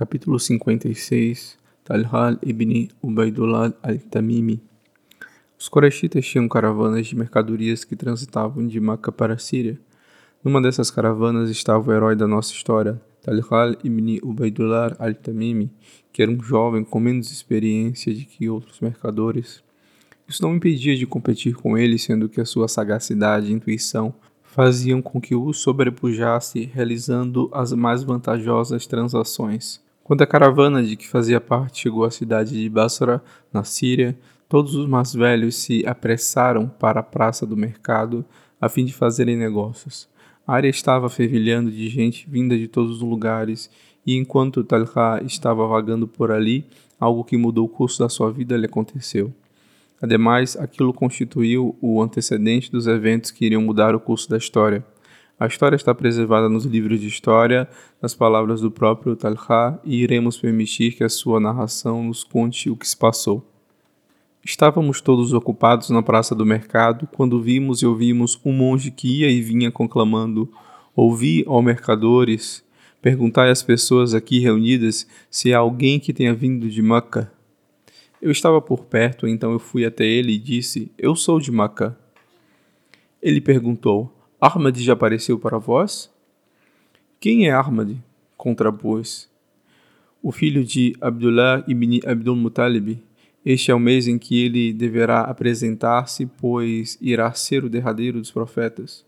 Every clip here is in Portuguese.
Capítulo 56 Talhal ibn Ubaidullah al-Tamimi Os Koreshitas tinham caravanas de mercadorias que transitavam de Maca para a Síria. Numa dessas caravanas estava o herói da nossa história, Talhal ibn Ubaidullah al-Tamimi, que era um jovem com menos experiência de que outros mercadores. Isso não impedia de competir com ele, sendo que a sua sagacidade e intuição faziam com que o sobrepujasse, realizando as mais vantajosas transações. Quando a caravana de que fazia parte chegou à cidade de Basra, na Síria, todos os mais velhos se apressaram para a praça do mercado a fim de fazerem negócios. A área estava fervilhando de gente vinda de todos os lugares, e enquanto Talha estava vagando por ali, algo que mudou o curso da sua vida lhe aconteceu. Ademais, aquilo constituiu o antecedente dos eventos que iriam mudar o curso da história. A história está preservada nos livros de história, nas palavras do próprio Talha, e iremos permitir que a sua narração nos conte o que se passou. Estávamos todos ocupados na praça do mercado quando vimos e ouvimos um monge que ia e vinha conclamando: Ouvi, ó mercadores, perguntai às pessoas aqui reunidas se há alguém que tenha vindo de Meca eu estava por perto, então eu fui até ele e disse: Eu sou de Macá. Ele perguntou: Ahmad já apareceu para vós? Quem é Ahmad? contrapôs. O filho de Abdullah ibn Abdul Muttalib. Este é o mês em que ele deverá apresentar-se, pois irá ser o derradeiro dos profetas.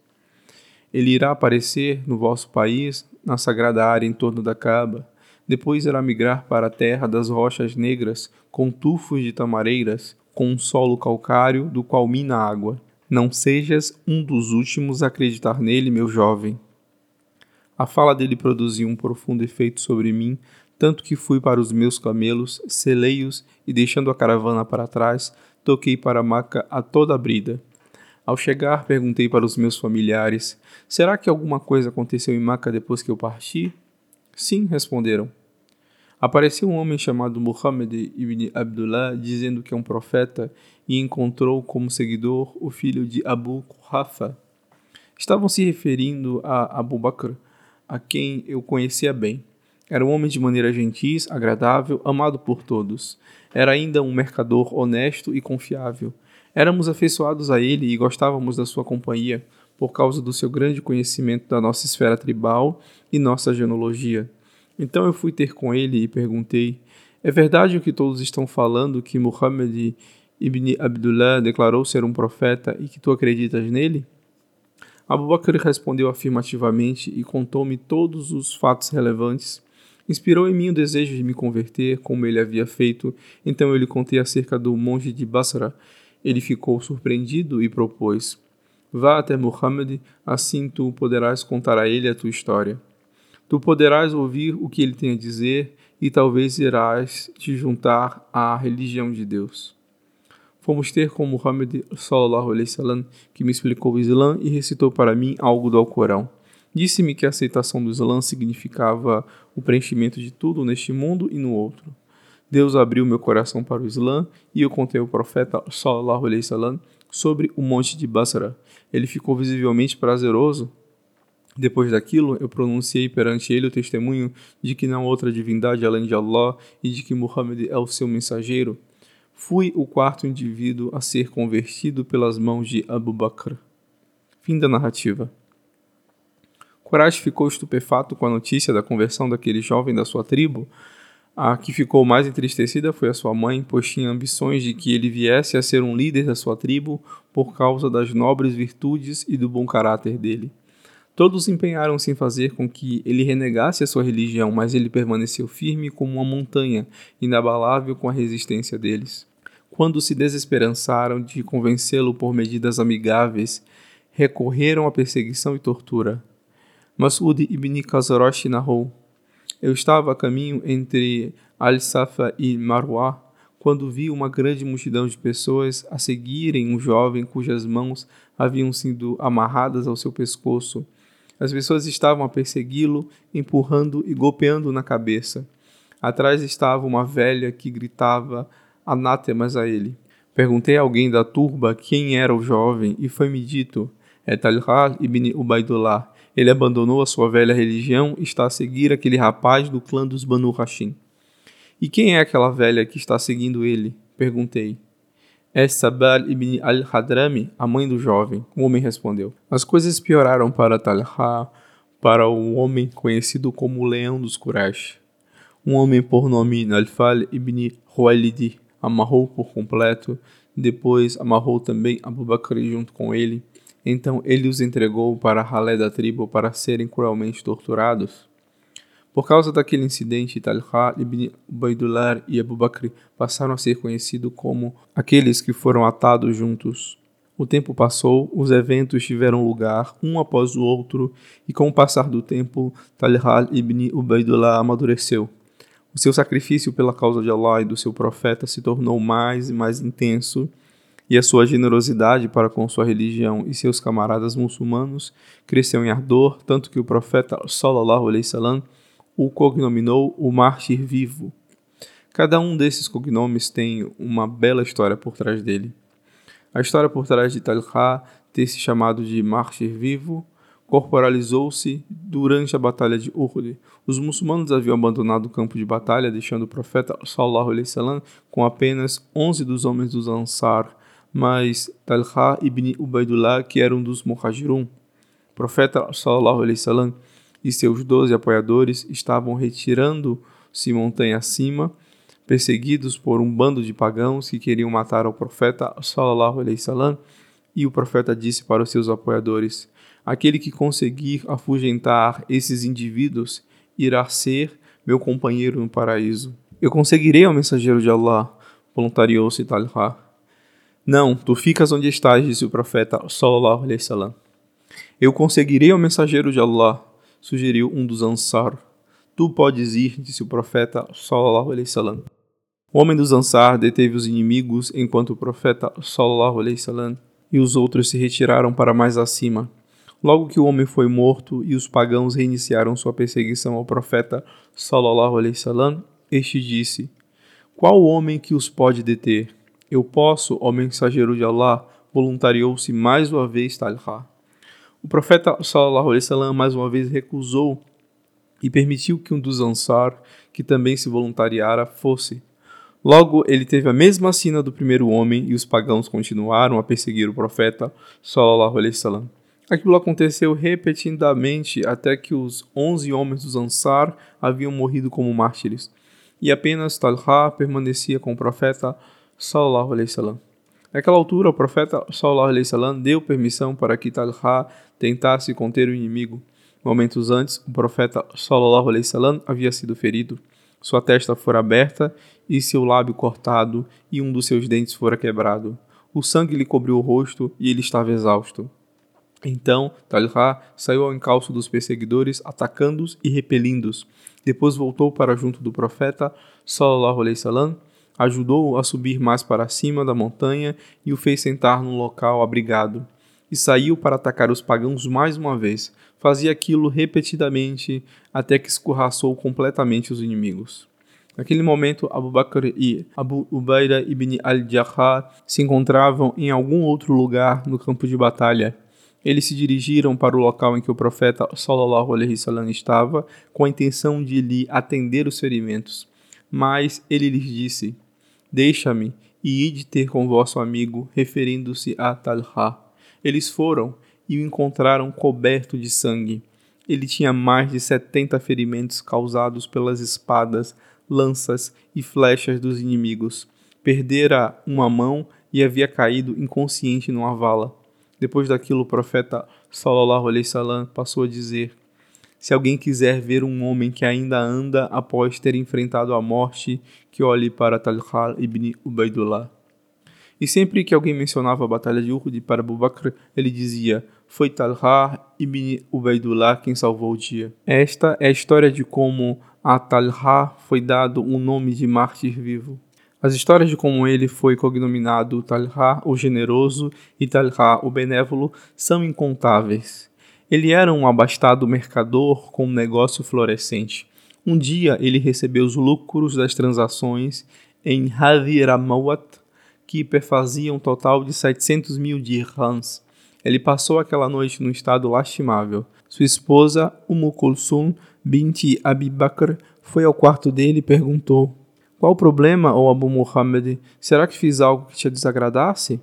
Ele irá aparecer no vosso país, na sagrada área em torno da Kaaba depois irá migrar para a terra das rochas negras, com tufos de tamareiras, com um solo calcário do qual mina água. Não sejas um dos últimos a acreditar nele, meu jovem. A fala dele produziu um profundo efeito sobre mim, tanto que fui para os meus camelos, selei-os e, deixando a caravana para trás, toquei para Maca a toda a brida. Ao chegar, perguntei para os meus familiares: Será que alguma coisa aconteceu em Maca depois que eu parti? Sim, responderam. Apareceu um homem chamado Muhammad ibn Abdullah dizendo que é um profeta e encontrou como seguidor o filho de Abu Quhafa. Estavam se referindo a Abu Bakr, a quem eu conhecia bem. Era um homem de maneira gentil, agradável, amado por todos. Era ainda um mercador honesto e confiável. Éramos afeiçoados a ele e gostávamos da sua companhia por causa do seu grande conhecimento da nossa esfera tribal e nossa genealogia. Então eu fui ter com ele e perguntei: É verdade o que todos estão falando que Muhammad ibn Abdullah declarou ser um profeta e que tu acreditas nele? Abu Bakr respondeu afirmativamente e contou-me todos os fatos relevantes. Inspirou em mim o desejo de me converter, como ele havia feito, então eu lhe contei acerca do monge de Basra. Ele ficou surpreendido e propôs: Vá até Muhammad, assim tu poderás contar a ele a tua história. Tu poderás ouvir o que ele tem a dizer e talvez irás te juntar à religião de Deus. Fomos ter com Muhammad sallallahu alaihi wasallam, que me explicou o Islã e recitou para mim algo do Alcorão. Disse-me que a aceitação do Islã significava o preenchimento de tudo neste mundo e no outro. Deus abriu meu coração para o Islã e eu contei ao profeta sallallahu alaihi wasallam sobre o monte de Basra. Ele ficou visivelmente prazeroso. Depois daquilo, eu pronunciei perante ele o testemunho de que não há outra divindade além de Allah e de que Muhammad é o seu mensageiro. Fui o quarto indivíduo a ser convertido pelas mãos de Abu Bakr. Fim da narrativa. Quraysh ficou estupefato com a notícia da conversão daquele jovem da sua tribo, a que ficou mais entristecida foi a sua mãe, pois tinha ambições de que ele viesse a ser um líder da sua tribo por causa das nobres virtudes e do bom caráter dele. Todos empenharam-se em fazer com que ele renegasse a sua religião, mas ele permaneceu firme como uma montanha, inabalável com a resistência deles. Quando se desesperançaram de convencê-lo por medidas amigáveis, recorreram à perseguição e tortura. Masud ibn Kazarosh narrou: eu estava a caminho entre Al-Safa e Marwa quando vi uma grande multidão de pessoas a seguirem um jovem cujas mãos haviam sido amarradas ao seu pescoço. As pessoas estavam a persegui-lo, empurrando e golpeando na cabeça. Atrás estava uma velha que gritava anátemas a ele. Perguntei a alguém da turba quem era o jovem e foi-me dito: é Talha ibn Ubaidullah. ele abandonou a sua velha religião e está a seguir aquele rapaz do clã dos Banu Hashim. E quem é aquela velha que está seguindo ele? Perguntei. É Sabal ibn al-Hadrami, a mãe do jovem, o homem respondeu. As coisas pioraram para Talha, para o homem conhecido como Leão dos Quraysh. Um homem por nome Nalfal ibn Huwailid amarrou por completo, depois amarrou também Abu Bakr junto com ele. Então ele os entregou para a ralé da tribo para serem cruelmente torturados. Por causa daquele incidente, Talha ibn Ubaidullah e Abu Bakr passaram a ser conhecidos como aqueles que foram atados juntos. O tempo passou, os eventos tiveram lugar um após o outro, e com o passar do tempo, Talha ibn Ubaidullah amadureceu. O seu sacrifício pela causa de Allah e do seu profeta se tornou mais e mais intenso, e a sua generosidade para com sua religião e seus camaradas muçulmanos cresceu em ardor, tanto que o profeta sallallahu alaihi wasallam o cognominou o mártir vivo. Cada um desses cognomes tem uma bela história por trás dele. A história por trás de Talha ter se chamado de mártir vivo corporalizou-se durante a batalha de Uhud. Os muçulmanos haviam abandonado o campo de batalha, deixando o profeta sallallahu alaihi wasallam com apenas 11 dos homens dos Ansar, mas Talha ibn Ubaidullah, que era um dos Muhajirun. O profeta sallallahu alaihi wasallam e seus doze apoiadores estavam retirando-se montanha acima, perseguidos por um bando de pagãos que queriam matar o profeta sallallahu alaihi wasallam, e o profeta disse para os seus apoiadores: Aquele que conseguir afugentar esses indivíduos irá ser meu companheiro no paraíso. Eu conseguirei ao mensageiro de Allah, voluntariou-se Talha. Não, tu ficas onde estás, disse o profeta sallallahu alaihi wasallam. Eu conseguirei ao mensageiro de Allah, sugeriu um dos Ansar. Tu podes ir, disse o profeta sallallahu alaihi wasallam. O homem dos Ansar deteve os inimigos enquanto o profeta sallallahu alaihi wasallam e os outros se retiraram para mais acima. Logo que o homem foi morto e os pagãos reiniciaram sua perseguição ao profeta sallallahu alaihi wasallam, este disse: Qual homem que os pode deter? Eu posso, ó mensageiro de Allah, voluntariou-se mais uma vez Talha. O profeta sallallahu alaihi wasallam mais uma vez recusou e permitiu que um dos Ansar, que também se voluntariara, fosse. Logo, ele teve a mesma sina do primeiro homem e os pagãos continuaram a perseguir o profeta sallallahu alaihi wasallam. Aquilo aconteceu repetidamente até que os onze homens dos Ansar haviam morrido como mártires, e apenas Talha permanecia com o profeta sallallahu alaihi wasallam. Naquela altura, o profeta wasallam deu permissão para que Talha tentasse conter o inimigo. Momentos antes, o profeta sallallahu alaihi wasallam havia sido ferido. Sua testa fora aberta e seu lábio cortado, e um dos seus dentes fora quebrado. O sangue lhe cobriu o rosto e ele estava exausto. Então, Talha saiu ao encalço dos perseguidores, atacando-os e repelindo-os. Depois voltou para junto do profeta sallallahu alaihi wasallam ajudou-o a subir mais para cima da montanha e o fez sentar num local abrigado. E saiu para atacar os pagãos mais uma vez. Fazia aquilo repetidamente até que escorraçou completamente os inimigos. Naquele momento, Abu Bakr e Abu Ubaida ibn al-Jarrah se encontravam em algum outro lugar no campo de batalha. Eles se dirigiram para o local em que o profeta sallallahu alaihi wasallam estava, com a intenção de lhe atender os ferimentos. Mas ele lhes disse: Deixa-me e ide ter com vosso amigo, referindo-se a Talha. Eles foram e o encontraram coberto de sangue. Ele tinha mais de setenta ferimentos causados pelas espadas, lanças e flechas dos inimigos. Perdera uma mão e havia caído inconsciente numa vala. Depois daquilo, o profeta sallallahu alaihi wasallam passou a dizer: se alguém quiser ver um homem que ainda anda após ter enfrentado a morte, que olhe para Talha ibn Ubaidullah. E sempre que alguém mencionava a batalha de Uhud para Abu Bakr, ele dizia: Foi Talha ibn Ubaidullah quem salvou o dia. Esta é a história de como a Talha foi dado um nome de mártir vivo. As histórias de como ele foi cognominado Talha o Generoso e Talha o Benévolo são incontáveis. Ele era um abastado mercador com um negócio florescente. Um dia ele recebeu os lucros das transações em Hadiramawat, que perfaziam um total de 700 mil dirhams. Ele passou aquela noite num estado lastimável. Sua esposa, Umm Kulsum binti Abi foi ao quarto dele e perguntou: Qual o problema, ó Abu Muhammad? Será que fiz algo que te desagradasse?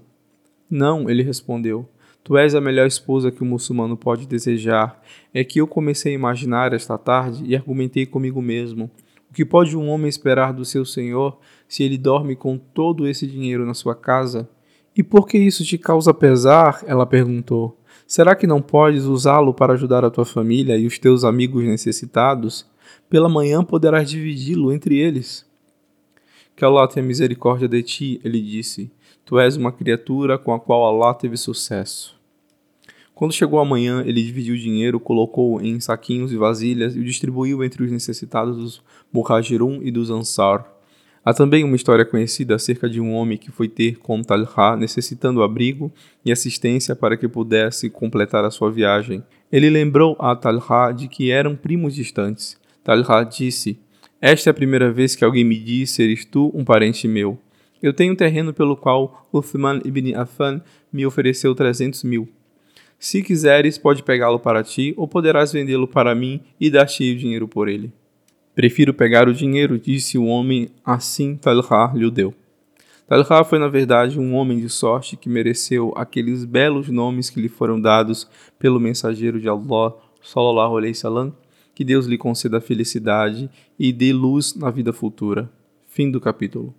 Não, ele respondeu. Tu és a melhor esposa que o muçulmano pode desejar. É que eu comecei a imaginar esta tarde e argumentei comigo mesmo. O que pode um homem esperar do seu senhor se ele dorme com todo esse dinheiro na sua casa? E por que isso te causa pesar? Ela perguntou. Será que não podes usá-lo para ajudar a tua família e os teus amigos necessitados? Pela manhã poderás dividi-lo entre eles. Que Allah tenha misericórdia de ti, ele disse. Tu és uma criatura com a qual Allah teve sucesso. Quando chegou a manhã, ele dividiu o dinheiro, colocou em saquinhos e vasilhas e o distribuiu entre os necessitados dos Muhajirun e dos Ansar. Há também uma história conhecida acerca de um homem que foi ter com Talha necessitando abrigo e assistência para que pudesse completar a sua viagem. Ele lembrou a Talha de que eram primos distantes. Talha disse: Esta é a primeira vez que alguém me diz seres tu um parente meu. Eu tenho um terreno pelo qual Uthman ibn Affan me ofereceu 300 mil. Se quiseres, pode pegá-lo para ti, ou poderás vendê-lo para mim e dar-te o dinheiro por ele. Prefiro pegar o dinheiro, disse o homem, assim Talha lhe deu. Talha foi, na verdade, um homem de sorte que mereceu aqueles belos nomes que lhe foram dados pelo mensageiro de Allah, sallallahu alaihi wasallam, que Deus lhe conceda felicidade e dê luz na vida futura. Fim do capítulo.